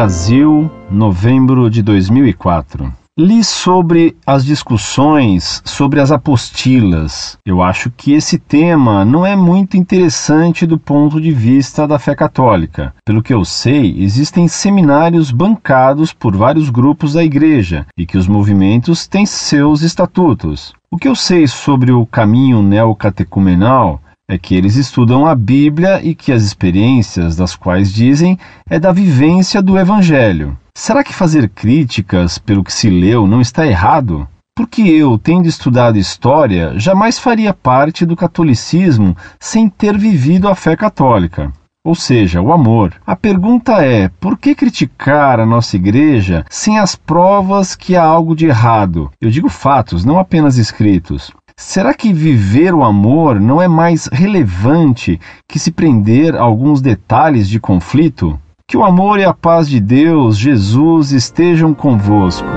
Brasil, novembro de 2004. Li sobre as discussões sobre as apostilas. Eu acho que esse tema não é muito interessante do ponto de vista da fé católica. Pelo que eu sei, existem seminários bancados por vários grupos da igreja e que os movimentos têm seus estatutos. O que eu sei sobre o caminho neocatecumenal é que eles estudam a Bíblia e que as experiências das quais dizem é da vivência do Evangelho. Será que fazer críticas pelo que se leu não está errado? Porque eu, tendo estudado história, jamais faria parte do catolicismo sem ter vivido a fé católica. Ou seja, o amor. A pergunta é: por que criticar a nossa igreja sem as provas que há algo de errado? Eu digo fatos, não apenas escritos. Será que viver o amor não é mais relevante que se prender a alguns detalhes de conflito? Que o amor e a paz de Deus, Jesus, estejam convosco.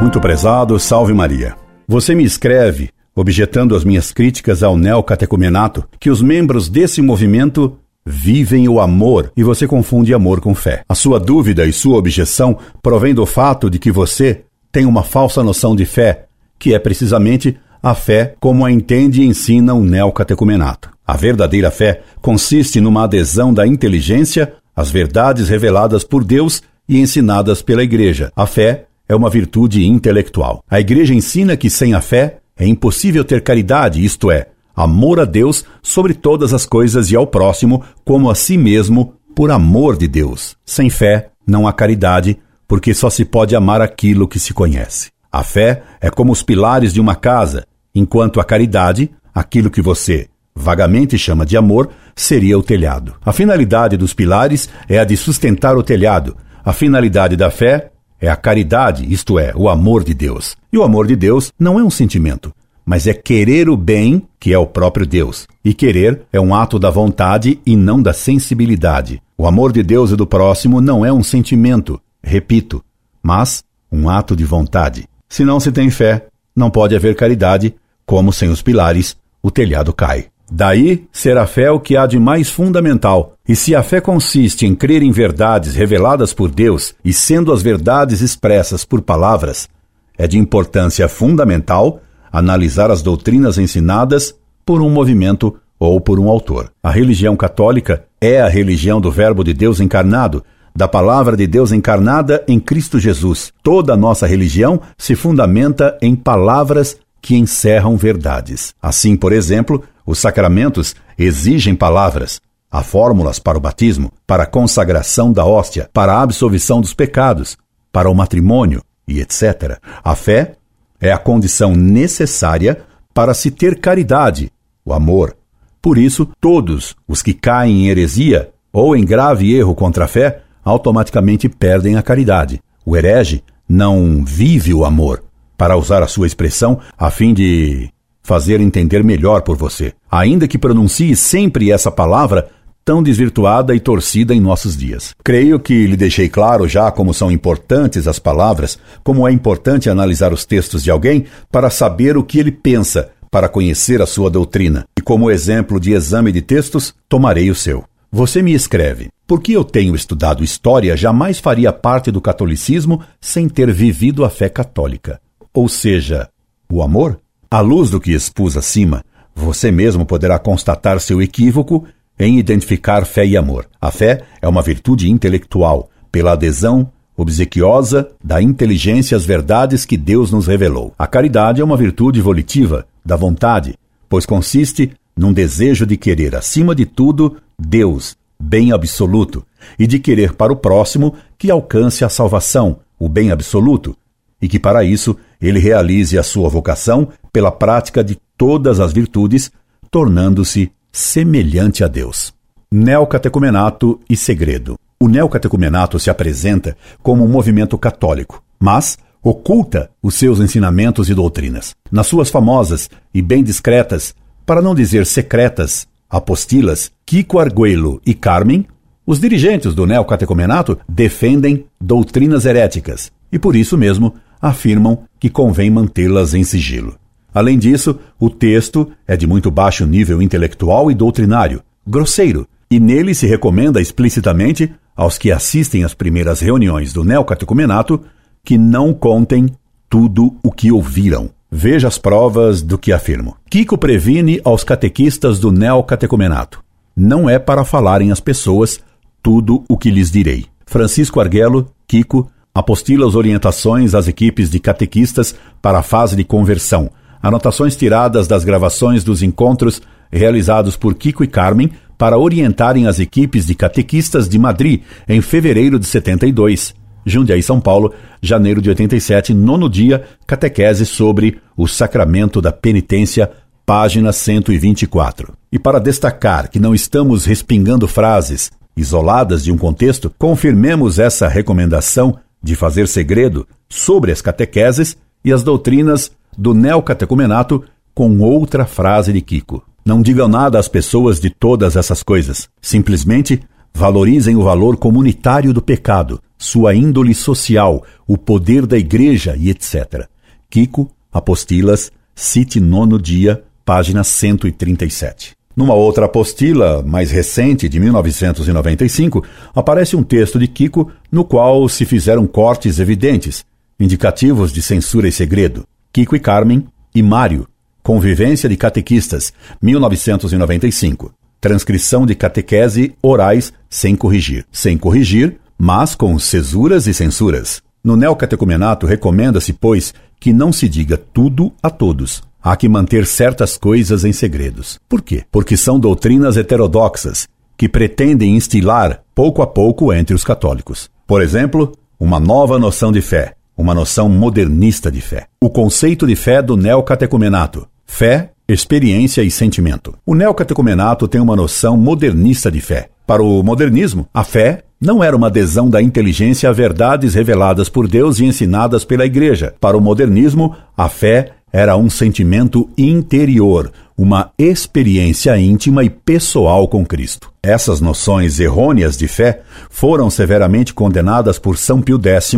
Muito prezado, salve Maria. Você me escreve, objetando as minhas críticas ao neocatecumenato, que os membros desse movimento vivem o amor e você confunde amor com fé. A sua dúvida e sua objeção provém do fato de que você tem uma falsa noção de fé, que é precisamente a fé como a entende e ensina o neocatecumenato. A verdadeira fé consiste numa adesão da inteligência às verdades reveladas por Deus e ensinadas pela Igreja. A fé é uma virtude intelectual. A Igreja ensina que sem a fé é impossível ter caridade, isto é, amor a Deus sobre todas as coisas e ao próximo como a si mesmo por amor de Deus. Sem fé não há caridade, porque só se pode amar aquilo que se conhece. A fé é como os pilares de uma casa, enquanto a caridade, aquilo que você vagamente chama de amor, seria o telhado. A finalidade dos pilares é a de sustentar o telhado. A finalidade da fé é a caridade, isto é, o amor de Deus. E o amor de Deus não é um sentimento, mas é querer o bem, que é o próprio Deus. E querer é um ato da vontade e não da sensibilidade. O amor de Deus e do próximo não é um sentimento, repito, mas um ato de vontade. Se não se tem fé, não pode haver caridade, como sem os pilares o telhado cai. Daí ser a fé o que há de mais fundamental. E se a fé consiste em crer em verdades reveladas por Deus e sendo as verdades expressas por palavras, é de importância fundamental analisar as doutrinas ensinadas por um movimento ou por um autor. A religião católica é a religião do Verbo de Deus encarnado, da palavra de Deus encarnada em Cristo Jesus. Toda a nossa religião se fundamenta em palavras que encerram verdades. Assim, por exemplo, os sacramentos exigem palavras. Há fórmulas para o batismo, para a consagração da hóstia, para a absolvição dos pecados, para o matrimônio e etc. A fé é a condição necessária para se ter caridade, o amor. Por isso, todos os que caem em heresia ou em grave erro contra a fé automaticamente perdem a caridade. O herege não vive o amor, para usar a sua expressão, a fim de fazer entender melhor por você, ainda que pronuncie sempre essa palavra tão desvirtuada e torcida em nossos dias. Creio que lhe deixei claro já como são importantes as palavras, como é importante analisar os textos de alguém para saber o que ele pensa, para conhecer a sua doutrina. E como exemplo de exame de textos, tomarei o seu. Você me escreve: Porque eu tenho estudado história, jamais faria parte do catolicismo sem ter vivido a fé católica ou seja, o amor? À luz do que expus acima, você mesmo poderá constatar seu equívoco em identificar fé e amor. A fé é uma virtude intelectual, pela adesão obsequiosa da inteligência às verdades que Deus nos revelou. A caridade é uma virtude volitiva, da vontade, pois consiste num desejo de querer, acima de tudo, Deus, bem absoluto, e de querer para o próximo que alcance a salvação, o bem absoluto, e que para isso ele realize a sua vocação pela prática de todas as virtudes, tornando-se semelhante a Deus. Neocatecumenato e segredo. O neocatecumenato se apresenta como um movimento católico, mas oculta os seus ensinamentos e doutrinas. Nas suas famosas e bem discretas, para não dizer secretas, apostilas, Kiko Arguello e Carmen, os dirigentes do neocatecumenato defendem doutrinas heréticas e por isso mesmo afirmam que convém mantê-las em sigilo. Além disso, o texto é de muito baixo nível intelectual e doutrinário, grosseiro, e nele se recomenda explicitamente aos que assistem às primeiras reuniões do neocatecumenato que não contem tudo o que ouviram. Veja as provas do que afirmo. Kiko previne aos catequistas do neocatecumenato. Não é para falarem às pessoas tudo o que lhes direi. Francisco Arguello, Kiko, apostila as orientações às equipes de catequistas para a fase de conversão. Anotações tiradas das gravações dos encontros realizados por Kiko e Carmen para orientarem as equipes de catequistas de Madrid em fevereiro de 72. Jundiaí, São Paulo, janeiro de 87, nono dia, catequese sobre o sacramento da penitência, página 124. E para destacar que não estamos respingando frases isoladas de um contexto, confirmemos essa recomendação de fazer segredo sobre as catequeses e as doutrinas do neocatecumenato com outra frase de Kiko. Não digam nada às pessoas de todas essas coisas. Simplesmente valorizem o valor comunitário do pecado, sua índole social, o poder da igreja e etc. Kiko, Apostilas, cite nono dia, página 137. Numa outra apostila, mais recente, de 1995, aparece um texto de Kiko no qual se fizeram cortes evidentes, indicativos de censura e segredo. Kiko e Carmen e Mário, Convivência de Catequistas, 1995. Transcrição de catequese orais sem corrigir. Sem corrigir, mas com cesuras e censuras. No neocatecumenato recomenda-se, pois, que não se diga tudo a todos, há que manter certas coisas em segredos. Por quê? Porque são doutrinas heterodoxas que pretendem instilar pouco a pouco entre os católicos. Por exemplo, uma nova noção de fé, uma noção modernista de fé. O conceito de fé do neocatecumenato. Fé, experiência e sentimento. O neocatecumenato tem uma noção modernista de fé. Para o modernismo, a fé não era uma adesão da inteligência a verdades reveladas por Deus e ensinadas pela Igreja. Para o modernismo, a fé era um sentimento interior, uma experiência íntima e pessoal com Cristo. Essas noções errôneas de fé foram severamente condenadas por São Pio X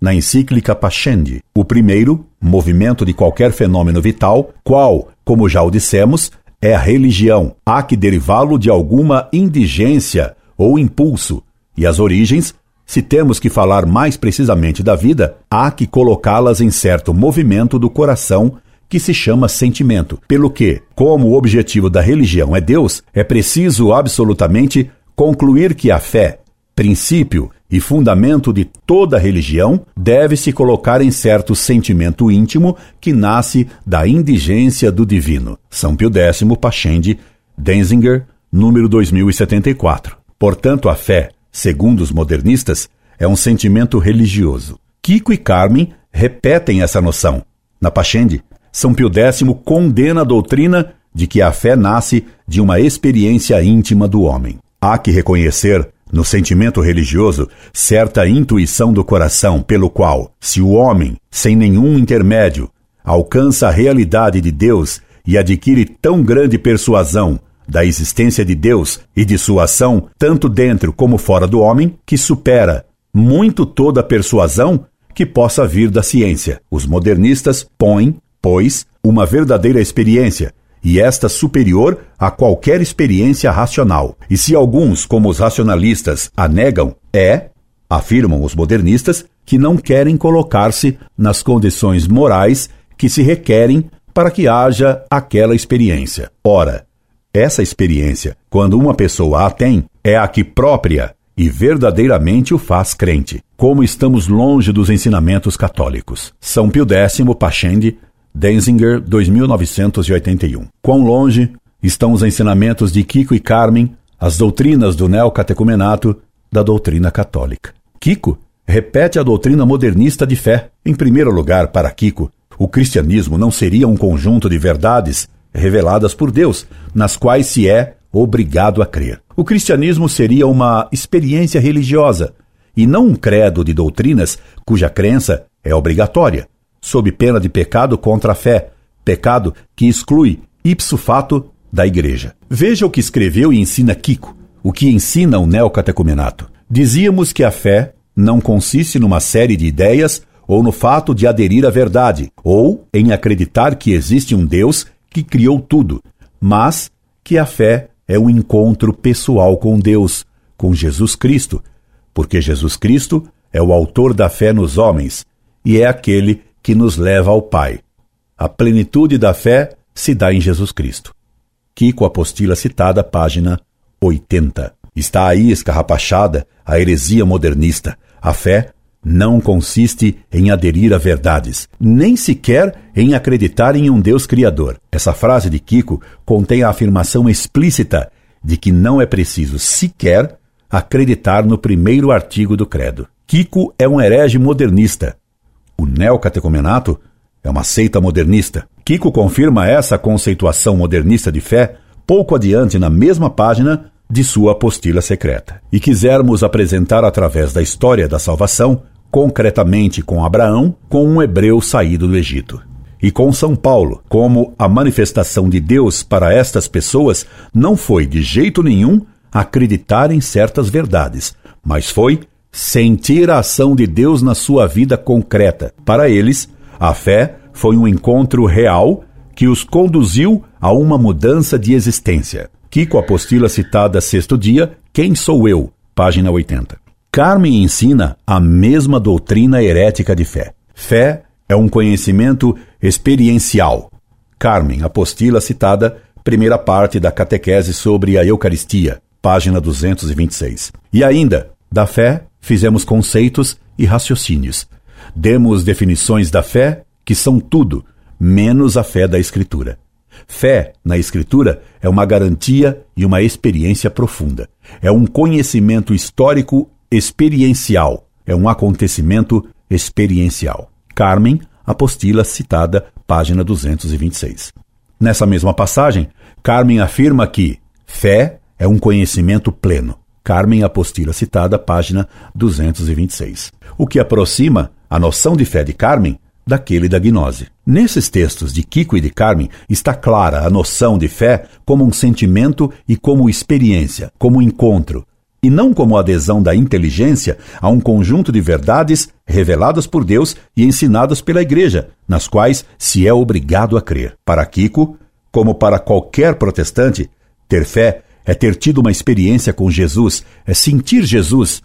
na encíclica Pascendi, o primeiro movimento de qualquer fenômeno vital, qual, como já o dissemos, é a religião. Há que derivá-lo de alguma indigência ou impulso, e as origens se temos que falar mais precisamente da vida, há que colocá-las em certo movimento do coração que se chama sentimento. Pelo que, como o objetivo da religião é Deus, é preciso absolutamente concluir que a fé, princípio e fundamento de toda religião, deve se colocar em certo sentimento íntimo que nasce da indigência do divino. São Pio X, Pachende, Denzinger, número 2074. Portanto, a fé, segundo os modernistas, é um sentimento religioso. Kiko e Carmen repetem essa noção. Na Pachende, São Pio X condena a doutrina de que a fé nasce de uma experiência íntima do homem. Há que reconhecer no sentimento religioso certa intuição do coração pelo qual, se o homem, sem nenhum intermédio, alcança a realidade de Deus e adquire tão grande persuasão da existência de Deus e de sua ação, tanto dentro como fora do homem, que supera muito toda a persuasão que possa vir da ciência. Os modernistas põem, pois, uma verdadeira experiência, e esta superior a qualquer experiência racional. E se alguns, como os racionalistas, a negam, é, afirmam os modernistas, que não querem colocar-se nas condições morais que se requerem para que haja aquela experiência. Ora, essa experiência, quando uma pessoa a tem, é a que própria e verdadeiramente o faz crente. Como estamos longe dos ensinamentos católicos. São Pio X, Pachende, Denzinger, 2981. Quão longe estão os ensinamentos de Kiko e Carmen, as doutrinas do neocatecumenato, da doutrina católica. Kiko repete a doutrina modernista de fé. Em primeiro lugar, para Kiko, o cristianismo não seria um conjunto de verdades reveladas por Deus, nas quais se é obrigado a crer. O cristianismo seria uma experiência religiosa e não um credo de doutrinas cuja crença é obrigatória, sob pena de pecado contra a fé, pecado que exclui ipso fato da igreja. Veja o que escreveu e ensina Kiko, o que ensina o neocatecumenato. Dizíamos que a fé não consiste numa série de ideias ou no fato de aderir à verdade, ou em acreditar que existe um Deus que criou tudo, mas que a fé é um encontro pessoal com Deus, com Jesus Cristo, porque Jesus Cristo é o autor da fé nos homens e é aquele que nos leva ao Pai. A plenitude da fé se dá em Jesus Cristo. Kiko Apostila citada, página 80. Está aí escarrapachada a heresia modernista. A fé não consiste em aderir a verdades, nem sequer em acreditar em um Deus criador. Essa frase de Kiko contém a afirmação explícita de que não é preciso sequer acreditar no primeiro artigo do credo. Kiko é um herege modernista. O neocatecumenato é uma seita modernista. Kiko confirma essa conceituação modernista de fé pouco adiante na mesma página de sua apostila secreta. E quisermos apresentar através da história da salvação, concretamente com Abraão, com um hebreu saído do Egito. E com São Paulo, como a manifestação de Deus para estas pessoas não foi de jeito nenhum acreditar em certas verdades, mas foi sentir a ação de Deus na sua vida concreta. Para eles, a fé foi um encontro real que os conduziu a uma mudança de existência. Kiko Apostila citada sexto dia, Quem sou eu? Página 80. Carmen ensina a mesma doutrina herética de fé. Fé é um conhecimento experiencial. Carmen, apostila citada, primeira parte da catequese sobre a Eucaristia, página 226. E ainda, da fé, fizemos conceitos e raciocínios. Demos definições da fé, que são tudo, menos a fé da Escritura. Fé na Escritura é uma garantia e uma experiência profunda. É um conhecimento histórico experiencial. É um acontecimento experiencial. Carmen, apostila citada, página 226. Nessa mesma passagem, Carmen afirma que fé é um conhecimento pleno. Carmen, apostila citada, página 226. O que aproxima a noção de fé de Carmen daquele da gnose. Nesses textos de Kiko e de Carmen está clara a noção de fé como um sentimento e como experiência, como encontro, e não como adesão da inteligência a um conjunto de verdades reveladas por Deus e ensinadas pela Igreja, nas quais se é obrigado a crer. Para Kiko, como para qualquer protestante, ter fé é ter tido uma experiência com Jesus, é sentir Jesus,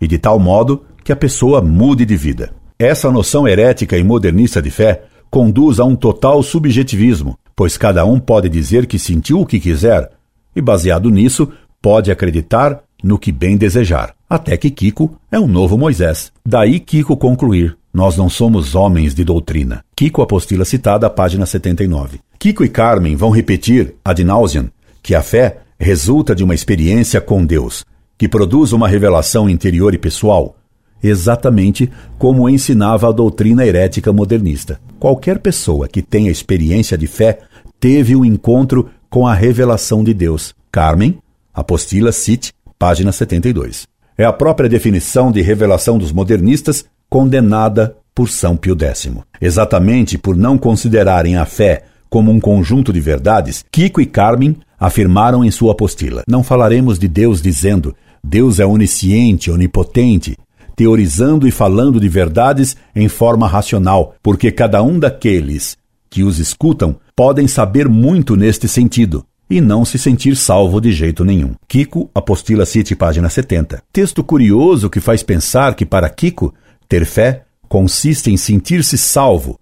e de tal modo que a pessoa mude de vida. Essa noção herética e modernista de fé conduz a um total subjetivismo, pois cada um pode dizer que sentiu o que quiser e, baseado nisso, pode acreditar no que bem desejar. Até que Kiko é um novo Moisés. Daí Kiko concluir: Nós não somos homens de doutrina. Kiko, apostila citada, página 79. Kiko e Carmen vão repetir, ad nauseam, que a fé resulta de uma experiência com Deus, que produz uma revelação interior e pessoal, exatamente como ensinava a doutrina herética modernista. Qualquer pessoa que tenha experiência de fé teve um encontro com a revelação de Deus. Carmen, Apostila Cite, página 72. É a própria definição de revelação dos modernistas condenada por São Pio X. Exatamente por não considerarem a fé como um conjunto de verdades, Kiko e Carmen afirmaram em sua apostila: Não falaremos de Deus dizendo Deus é onisciente, onipotente, teorizando e falando de verdades em forma racional, porque cada um daqueles que os escutam podem saber muito neste sentido e não se sentir salvo de jeito nenhum. Kiko, Apostila City, página 70. Texto curioso que faz pensar que para Kiko, ter fé consiste em sentir-se salvo,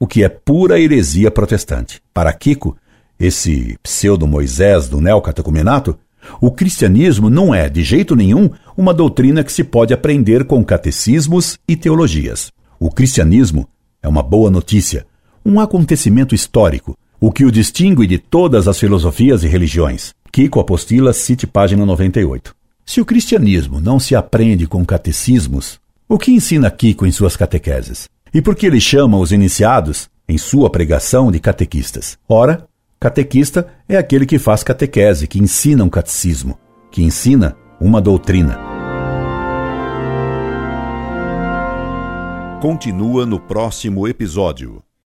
o que é pura heresia protestante. Para Kiko, esse pseudo-Moisés do neocatecumenato, o cristianismo não é, de jeito nenhum, uma doutrina que se pode aprender com catecismos e teologias. O cristianismo é uma boa notícia, um acontecimento histórico, o que o distingue de todas as filosofias e religiões. Kiko Apostila, cite página 98. Se o cristianismo não se aprende com catecismos, o que ensina Kiko em suas catequeses? E por que ele chama os iniciados, em sua pregação, de catequistas? Ora, Catequista é aquele que faz catequese, que ensina um catecismo, que ensina uma doutrina. Continua no próximo episódio.